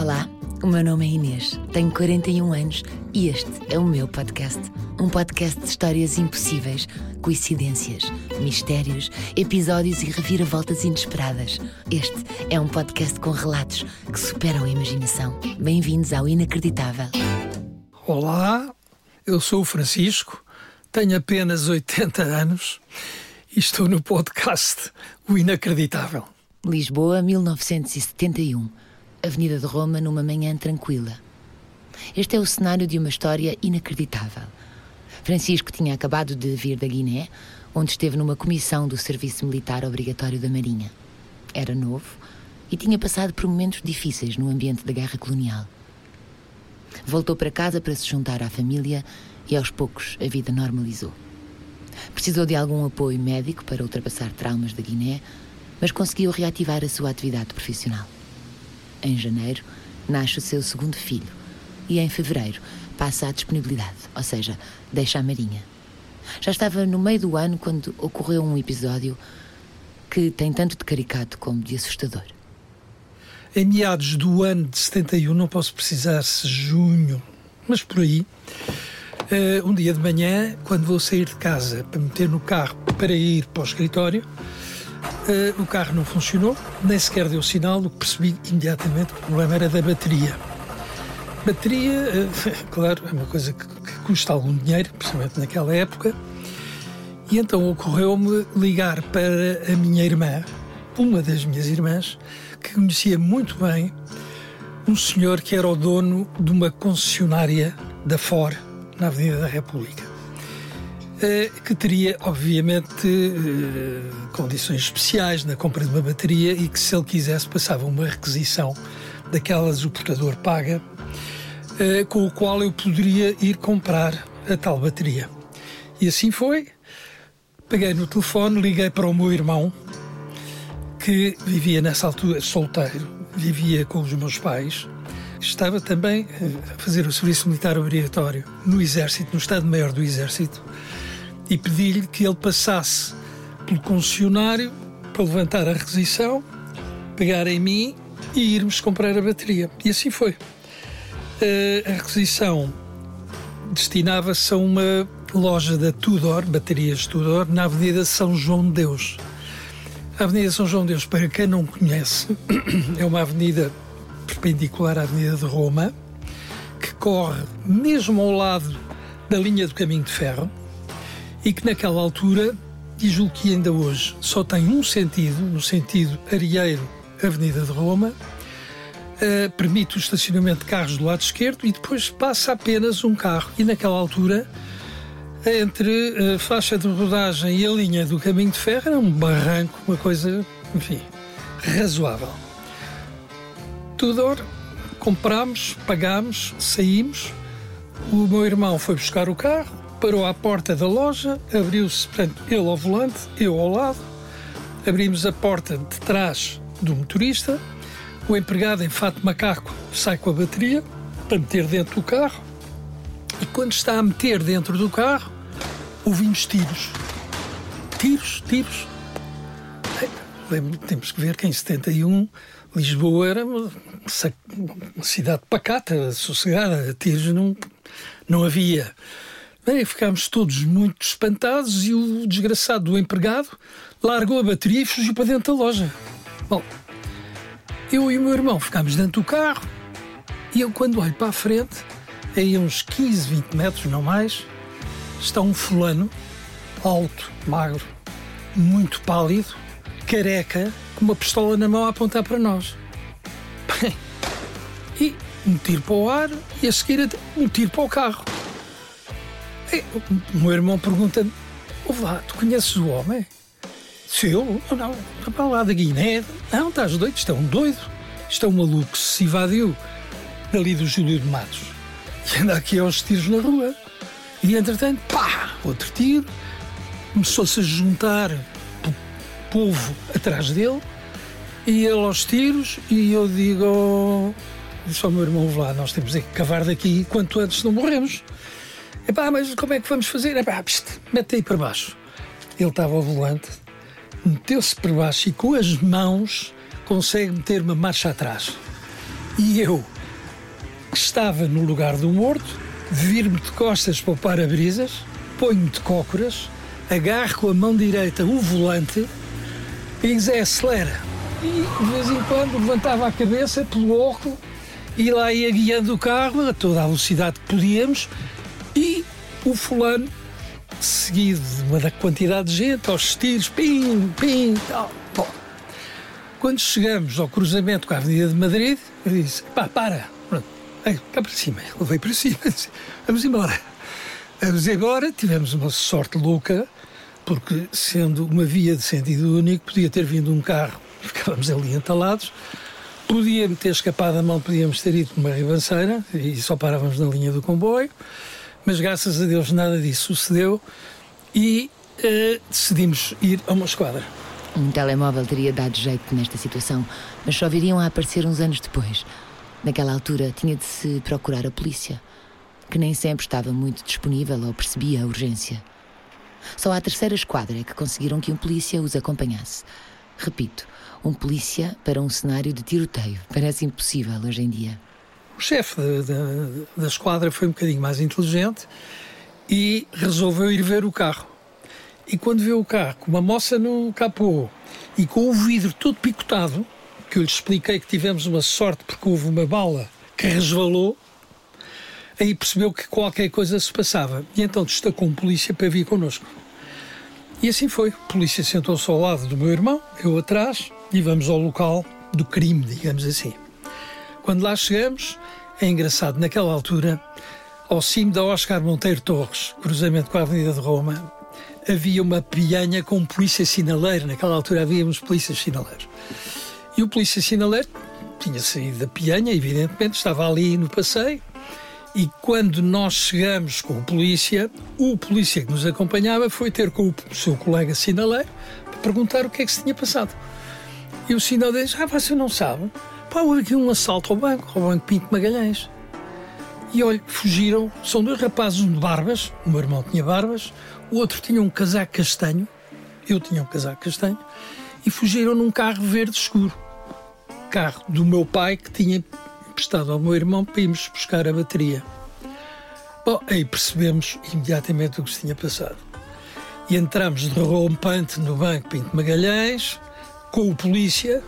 Olá, o meu nome é Inês, tenho 41 anos e este é o meu podcast. Um podcast de histórias impossíveis, coincidências, mistérios, episódios e reviravoltas inesperadas. Este é um podcast com relatos que superam a imaginação. Bem-vindos ao Inacreditável. Olá, eu sou o Francisco, tenho apenas 80 anos e estou no podcast O Inacreditável. Lisboa, 1971. Avenida de Roma, numa manhã tranquila. Este é o cenário de uma história inacreditável. Francisco tinha acabado de vir da Guiné, onde esteve numa comissão do Serviço Militar Obrigatório da Marinha. Era novo e tinha passado por momentos difíceis no ambiente da guerra colonial. Voltou para casa para se juntar à família e aos poucos a vida normalizou. Precisou de algum apoio médico para ultrapassar traumas da Guiné, mas conseguiu reativar a sua atividade profissional. Em janeiro, nasce o seu segundo filho e em fevereiro passa à disponibilidade, ou seja, deixa a Marinha. Já estava no meio do ano quando ocorreu um episódio que tem tanto de caricato como de assustador. Em meados do ano de 71, não posso precisar se junho, mas por aí, uh, um dia de manhã, quando vou sair de casa para meter no carro para ir para o escritório, o carro não funcionou, nem sequer deu sinal, o que percebi imediatamente o problema era da bateria. Bateria, uh, claro, é uma coisa que, que custa algum dinheiro, principalmente naquela época, e então ocorreu-me ligar para a minha irmã, uma das minhas irmãs, que conhecia muito bem um senhor que era o dono de uma concessionária da Ford na Avenida da República, eh, que teria, obviamente, eh, condições especiais na compra de uma bateria e que, se ele quisesse, passava uma requisição daquelas o portador paga, eh, com o qual eu poderia ir comprar a tal bateria. E assim foi. Peguei no telefone, liguei para o meu irmão, que vivia nessa altura solteiro, vivia com os meus pais, estava também a fazer o serviço militar obrigatório no Exército, no Estado-Maior do Exército, e pedi-lhe que ele passasse pelo concessionário para levantar a requisição, pegar em mim e irmos comprar a bateria. E assim foi. A requisição destinava-se a uma loja da Tudor, baterias Tudor, na Avenida São João de Deus. A Avenida São João de Deus, para quem não conhece, é uma avenida perpendicular à Avenida de Roma, que corre mesmo ao lado da linha do caminho de ferro e que naquela altura, e julgo que ainda hoje, só tem um sentido, no sentido Arieiro, Avenida de Roma, uh, permite o estacionamento de carros do lado esquerdo e depois passa apenas um carro. E naquela altura entre a faixa de rodagem e a linha do caminho de ferro era um barranco, uma coisa, enfim, razoável. Tudor, comprámos, pagámos, saímos. O meu irmão foi buscar o carro, parou à porta da loja, abriu-se, portanto, ele ao volante, eu ao lado. Abrimos a porta de trás do motorista. O empregado em fato macaco sai com a bateria para meter dentro do carro e quando está a meter dentro do carro, ouvimos tiros. Tiros, tiros. Temos que ver que em 71 Lisboa era uma, cidade pacata, sossegada, tiros não, não havia. Bem, ficámos todos muito espantados e o desgraçado do empregado largou a bateria e fugiu para dentro da loja. Bom, eu e o meu irmão ficámos dentro do carro e eu, quando olho para a frente, aí a uns 15, 20 metros, não mais, está um fulano, alto, magro, muito pálido, careca, com uma pistola na mão a apontar para nós. Bem, e um tiro para o ar e a seguir um tiro para o carro. E, o meu irmão pergunta-me: Ouve lá, tu conheces o homem? Se eu? Não, não, para lá da Guiné. Não, estás doido, isto é um doido. Isto é um maluco se evadiu dali do Júlio de Matos e anda aqui aos tiros na rua. E entretanto, pá, outro tiro, começou-se a juntar povo atrás dele, e ele aos tiros, e eu digo, disse ao meu irmão, lá, nós temos que cavar daqui quanto antes não morremos. Epá, mas como é que vamos fazer? Epá, pst, mete aí para baixo. Ele estava ao volante, meteu-se para baixo e com as mãos consegue meter uma marcha atrás. E eu, que estava no lugar do morto, vir-me de costas para o para-brisas, ponho-me de cócoras, agarro com a mão direita o volante e diz, é, acelera. E de vez em quando levantava a cabeça pelo óculo e lá ia guiando o carro a toda a velocidade que podíamos o fulano, seguido de uma quantidade de gente, aos estilos, pim, pim, tal. Bom, quando chegamos ao cruzamento com a Avenida de Madrid, eu disse, pá, para, Ei, cá para cima, ele veio para cima, vamos embora. Vamos embora, tivemos uma sorte louca, porque sendo uma via de sentido único, podia ter vindo um carro, ficávamos ali entalados, podia-me ter escapado a mão, podíamos ter ido para uma ribanceira e só parávamos na linha do comboio, mas graças a Deus nada disso sucedeu e uh, decidimos ir a uma esquadra. Um telemóvel teria dado jeito nesta situação, mas só viriam a aparecer uns anos depois. Naquela altura tinha de se procurar a polícia, que nem sempre estava muito disponível ou percebia a urgência. Só à terceira esquadra é que conseguiram que um polícia os acompanhasse. Repito, um polícia para um cenário de tiroteio. Parece impossível hoje em dia. O chefe da, da, esquadra foi um bocadinho mais inteligente e resolveu ir ver o carro. E quando viu o carro com uma moça no capô e com o vidro todo picotado, que eu lhe expliquei que tivemos uma sorte porque houve uma bala que resvalou, aí percebeu que qualquer coisa se passava. E então destacou um polícia para vir connosco. E assim foi. A polícia sentou-se ao lado do meu irmão, eu atrás, e vamos ao local do crime, digamos assim. Quando lá chegamos, é engraçado, naquela altura, ao cimo da Oscar Monteiro Torres, cruzamento com a Avenida de Roma, havia uma pianha com um polícia sinaleiro. Naquela altura havíamos polícias sinaleiros. E o polícia sinaleiro tinha saído da pianha, evidentemente, estava ali no passeio. E quando nós chegamos com o polícia, o polícia que nos acompanhava foi ter com o seu colega sinaleiro para perguntar o que é que se tinha passado. E o sinaleiro disse: Ah, você não sabe? Pá, houve aqui um assalto ao banco, ao Banco Pinto Magalhães. E olha, fugiram, são dois rapazes de barbas, o meu irmão tinha barbas, o outro tinha um casaco castanho, eu tinha um casaco castanho, e fugiram num carro verde escuro. Carro do meu pai que tinha emprestado ao meu irmão para irmos buscar a bateria. Bom, aí percebemos imediatamente o que se tinha passado. E entramos de rompante no Banco Pinto Magalhães, com o polícia,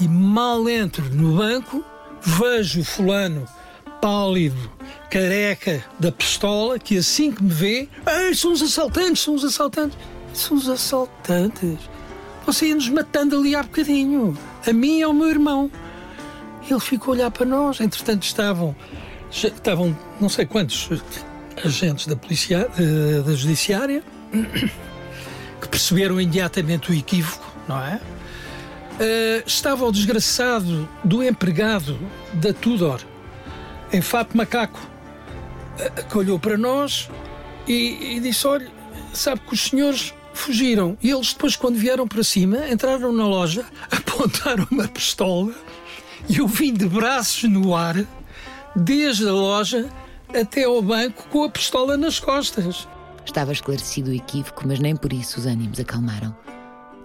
e mal entro no banco, vejo o fulano pálido, careca da pistola, que assim que me vê, são os assaltantes, são os assaltantes. São os assaltantes. Você ia-nos matando ali há bocadinho. A mim e ao meu irmão. Ele ficou a olhar para nós. Entretanto, estavam, estavam não sei quantos agentes da, polícia, eh, da judiciária que perceberam imediatamente o equívoco, não é? Uh, estava o desgraçado do empregado da Tudor, em fato macaco, uh, que olhou para nós e, e disse: Olha, sabe que os senhores fugiram. E eles depois, quando vieram para cima, entraram na loja, apontaram uma pistola e eu vim de braços no ar, desde a loja até ao banco, com a pistola nas costas. Estava esclarecido o equívoco, mas nem por isso os ânimos acalmaram.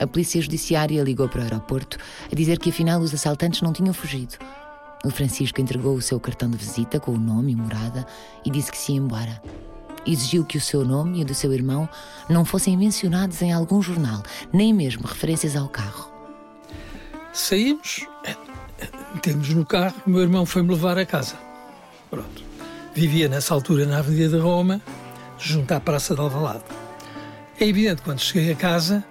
A polícia judiciária ligou para o aeroporto a dizer que afinal os assaltantes não tinham fugido. O Francisco entregou o seu cartão de visita com o nome e morada e disse que se ia embora exigiu que o seu nome e o do seu irmão não fossem mencionados em algum jornal, nem mesmo referências ao carro. Saímos, metemos no carro, meu irmão foi-me levar a casa. Pronto. Vivia nessa altura na Avenida de Roma, junto à Praça de Alvalade. É evidente, quando cheguei a casa,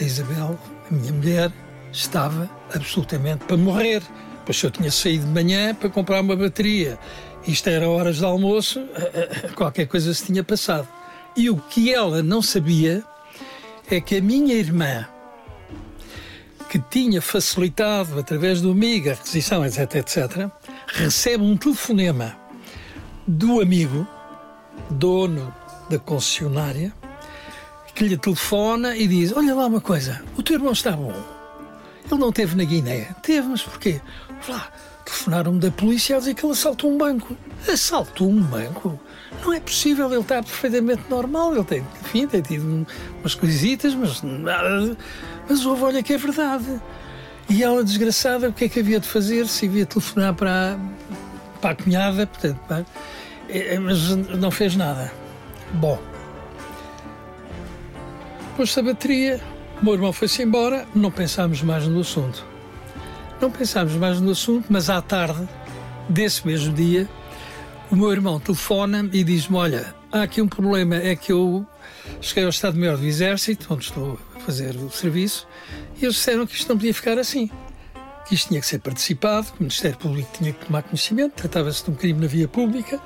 a Isabel, a minha mulher, estava absolutamente para morrer. Pois eu tinha saído de manhã para comprar uma bateria isto era horas de almoço, qualquer coisa se tinha passado. E o que ela não sabia é que a minha irmã, que tinha facilitado através do amigo a requisição, etc, etc, recebe um telefonema do amigo, dono da concessionária, que lhe telefona e diz: Olha lá uma coisa, o teu irmão está bom. Ele não teve na Guiné. Teve, mas porquê? Lá, telefonaram-me da polícia a dizer que ele assaltou um banco. Assaltou um banco? Não é possível, ele está perfeitamente normal, ele tem, enfim, tem tido umas coisitas, mas. Mas houve, olha que é verdade. E ela, desgraçada, o que é que havia de fazer? Se havia de telefonar para, para a cunhada, portanto, é, é, mas não fez nada. Bom, pôs-se a bateria, o meu irmão foi-se embora, não pensámos mais no assunto. Não pensámos mais no assunto, mas à tarde desse mesmo dia, o meu irmão telefona e diz-me: Olha, há aqui um problema, é que eu cheguei ao Estado-Maior do Exército, onde estou a fazer o serviço, e eles disseram que isto não podia ficar assim. Que isto tinha que ser participado, que o Ministério Público tinha que tomar conhecimento, tratava-se de um crime na via pública,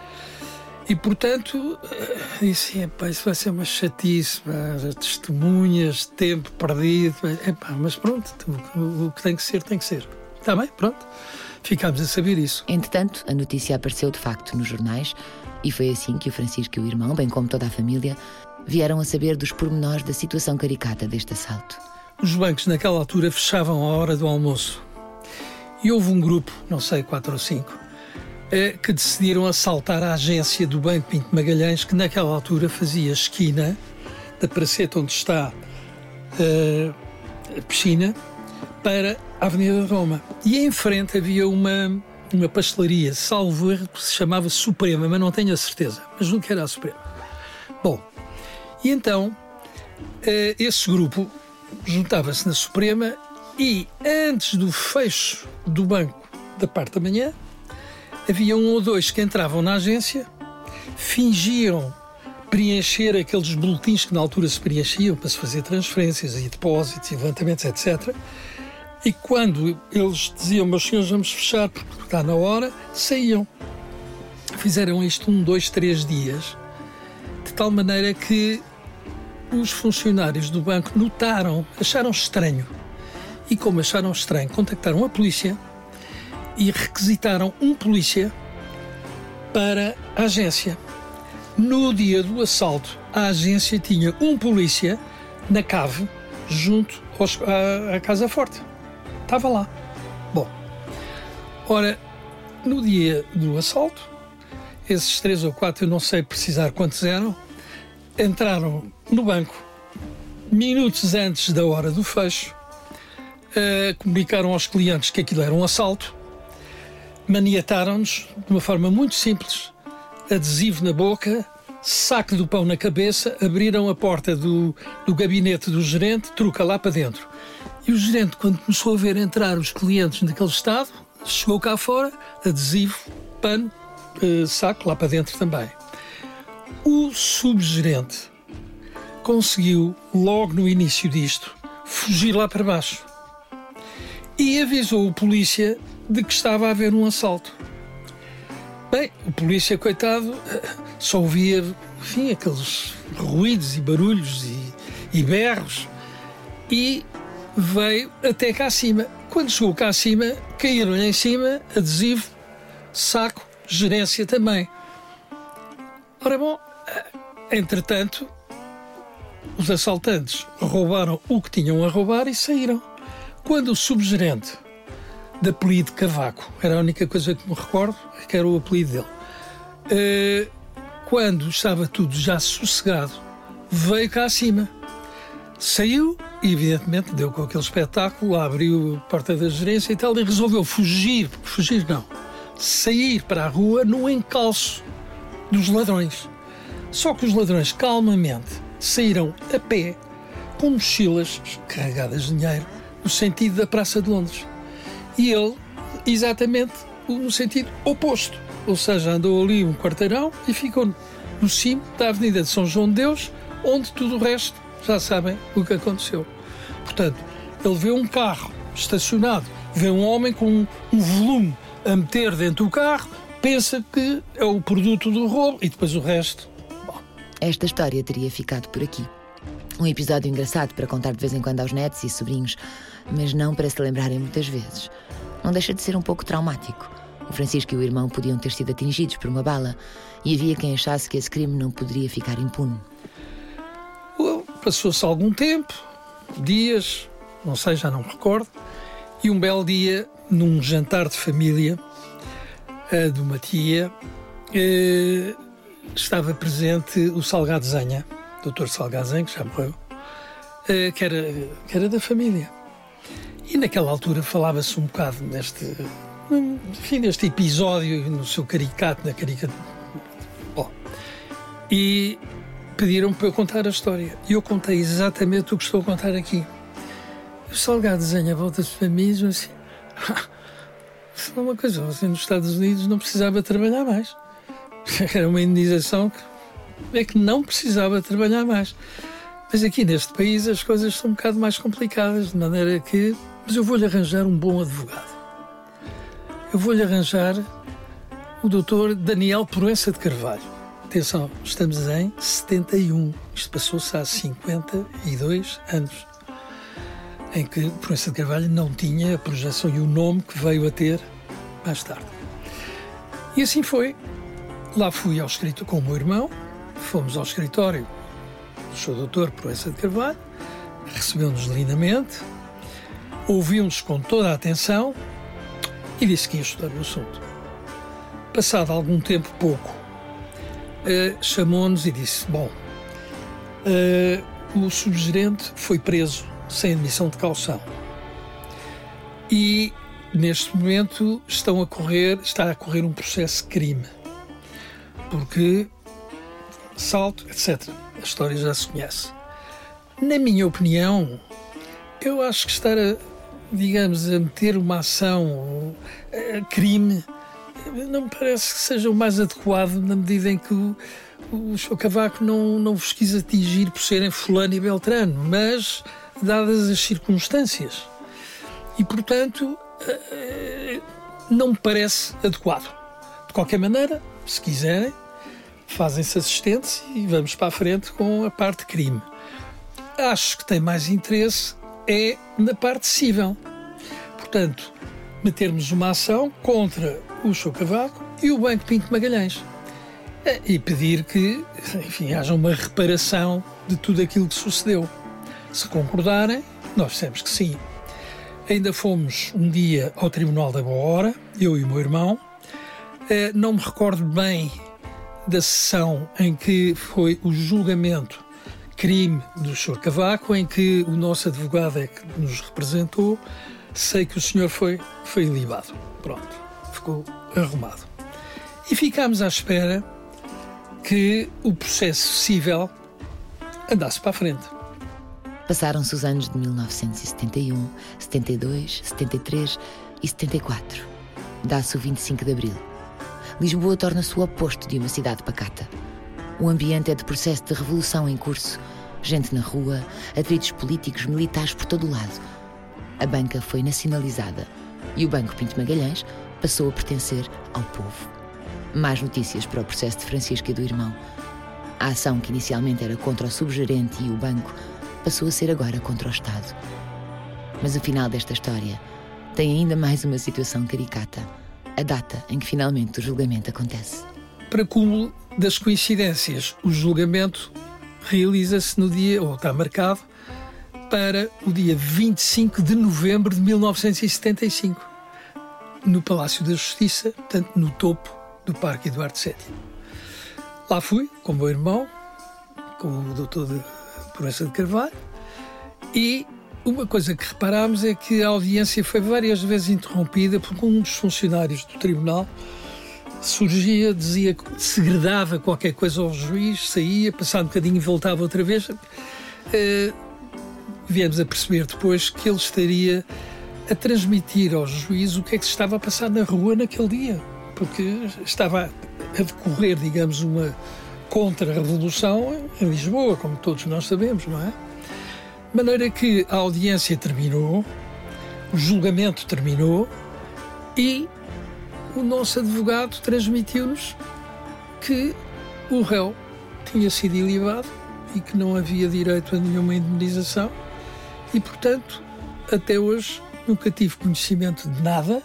e portanto, eh, disse: Epá, isso vai ser uma chatice, pá, testemunhas, tempo perdido, epá, mas pronto, o que tem que ser, tem que ser. Está bem, pronto. Ficámos a saber isso. Entretanto, a notícia apareceu de facto nos jornais e foi assim que o Francisco e o irmão, bem como toda a família, vieram a saber dos pormenores da situação caricata deste assalto. Os bancos naquela altura fechavam a hora do almoço. E houve um grupo, não sei, quatro ou cinco, que decidiram assaltar a agência do Banco Pinto Magalhães, que naquela altura fazia esquina da praceta onde está uh, a piscina, para a Avenida de Roma. E em frente havia uma, uma pastelaria, salvo erro, que se chamava Suprema, mas não tenho a certeza, mas nunca era a Suprema. Bom, e então uh, esse grupo juntava-se na Suprema e antes do fecho do banco da parte da manhã, havia um ou dois que entravam na agência, fingiam preencher aqueles boletins que na altura se preenchiam para se fazer transferências e depósitos e levantamentos, etc. E quando eles diziam, meus senhores, vamos fechar porque está na hora, saíam. Fizeram isto um, dois, três dias, de tal maneira que os funcionários do banco notaram, acharam estranho. E como acharam estranho, contactaram a polícia e requisitaram um polícia para a agência. No dia do assalto, a agência tinha um polícia na cave junto aos, à, à Casa Forte. Estava lá. Bom, ora, no dia do assalto, esses três ou quatro, eu não sei precisar quantos eram, entraram no banco minutos antes da hora do fecho, uh, comunicaram aos clientes que aquilo era um assalto maniataram-nos de uma forma muito simples, adesivo na boca, saco do pão na cabeça, abriram a porta do, do gabinete do gerente, truca lá para dentro. E o gerente, quando começou a ver entrar os clientes naquele estado, chegou cá fora, adesivo, pano, eh, saco lá para dentro também. O subgerente conseguiu, logo no início disto, fugir lá para baixo e avisou o polícia de que estava a haver um assalto. Bem, o polícia, coitado, só ouvia, enfim, aqueles ruídos e barulhos e, e berros e veio até cá acima. Quando chegou cá acima, caíram-lhe em cima adesivo, saco, gerência também. Ora bom, entretanto, os assaltantes roubaram o que tinham a roubar e saíram. Quando o subgerente de apelido Cavaco. Era a única coisa que me recordo, que era o apelido dele. Uh, quando estava tudo já sossegado, veio cá acima. Saiu e, evidentemente, deu com aquele espetáculo, abriu a porta da gerência e tal, e resolveu fugir, fugir não, sair para a rua no encalço dos ladrões. Só que os ladrões, calmamente, saíram a pé, com mochilas carregadas de dinheiro, no sentido da Praça de Londres e ele exatamente no sentido oposto. Ou seja, andou ali um quarteirão e ficou no cimo da Avenida de São João de Deus, onde tudo o resto já sabem o que aconteceu. Portanto, ele vê um carro estacionado, vê um homem com um, um volume a meter dentro do carro, pensa que é o produto do roubo e depois o resto. Bom. Esta história teria ficado por aqui. Um episódio engraçado para contar de vez em quando aos netos e sobrinhos, mas não para se lembrarem muitas vezes não deixa de ser um pouco traumático. O Francisco e o irmão podiam ter sido atingidos por uma bala e havia quem achasse que esse crime não poderia ficar impune. Passou-se algum tempo, dias, não sei, já não me recordo, e um belo dia, num jantar de família de uma tia, eh, estava presente o Salgado Zenha, doutor Salgado Zenha, que já morreu, eh, que, era, que era da família. E naquela altura falava-se um bocado neste, enfim, neste episódio, no seu caricato, na caricatura. Bom, e pediram para eu contar a história. E eu contei exatamente o que estou a contar aqui. O Salgado desenha a volta para mim e diz assim: é uma coisa, você nos Estados Unidos não precisava trabalhar mais. Era uma indenização que é que não precisava trabalhar mais. Mas aqui neste país as coisas são um bocado mais complicadas, de maneira que. Mas eu vou-lhe arranjar um bom advogado. Eu vou-lhe arranjar o doutor Daniel Proença de Carvalho. Atenção, estamos em 71. Isto passou-se há 52 anos. Em que Proença de Carvalho não tinha a projeção e o nome que veio a ter mais tarde. E assim foi. Lá fui ao escritório com o meu irmão, fomos ao escritório do Sr. Doutor Proença de Carvalho, recebeu-nos lindamente, ouviu-nos com toda a atenção e disse que ia estudar o assunto. Passado algum tempo, pouco, uh, chamou-nos e disse: Bom, uh, o subgerente foi preso sem admissão de calção. E neste momento estão a correr, está a correr um processo de crime. Porque salto, etc. A história já se conhece. Na minha opinião, eu acho que estar a, digamos, a meter uma ação, a crime, não me parece que seja o mais adequado na medida em que o, o Sr. Cavaco não, não vos quis atingir por serem fulano e beltrano, mas dadas as circunstâncias. E, portanto, eh, não me parece adequado. De qualquer maneira, se quiserem, fazem-se assistentes e vamos para a frente com a parte crime. Acho que tem mais interesse é na parte civil. Portanto, metermos uma ação contra o Show Cavaco e o Banco Pinto Magalhães. É, e pedir que, enfim, haja uma reparação de tudo aquilo que sucedeu. Se concordarem, nós dissemos que sim. Ainda fomos um dia ao Tribunal da Boa Hora, eu e o meu irmão. É, não me recordo bem da sessão em que foi o julgamento crime do Sr. Cavaco, em que o nosso advogado é que nos representou, sei que o senhor foi, foi libado. Pronto, ficou arrumado. E ficámos à espera que o processo civil andasse para a frente. Passaram-se os anos de 1971, 72, 73 e 74. Dá-se o 25 de Abril. Lisboa torna-se o oposto de uma cidade pacata. O ambiente é de processo de revolução em curso. Gente na rua, atritos políticos, militares por todo o lado. A banca foi nacionalizada e o Banco Pinto Magalhães passou a pertencer ao povo. Mais notícias para o processo de Francisco e do irmão. A ação que inicialmente era contra o subgerente e o banco passou a ser agora contra o Estado. Mas o final desta história tem ainda mais uma situação caricata a data em que finalmente o julgamento acontece. Para cúmulo das coincidências, o julgamento realiza-se no dia, ou está marcado, para o dia 25 de novembro de 1975, no Palácio da Justiça, portanto, no topo do Parque Eduardo VII. Lá fui, com o meu irmão, com o doutor de Proença de Carvalho, e uma coisa que reparámos é que a audiência foi várias vezes interrompida um dos funcionários do tribunal surgia, dizia segredava qualquer coisa ao juiz, saía, passava um bocadinho e voltava outra vez. Uh, viemos a perceber depois que ele estaria a transmitir ao juiz o que é que se estava a passar na rua naquele dia, porque estava a decorrer, digamos, uma contra-revolução em Lisboa, como todos nós sabemos, não é? De maneira que a audiência terminou, o julgamento terminou e o nosso advogado transmitiu-nos que o réu tinha sido ilibado e que não havia direito a nenhuma indemnização e, portanto, até hoje nunca tive conhecimento de nada,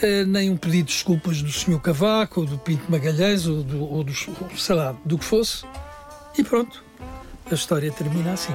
eh, nem um pedido de desculpas do Sr. Cavaco, ou do Pinto Magalhães, ou do, ou do, sei lá, do que fosse. E pronto, a história termina assim.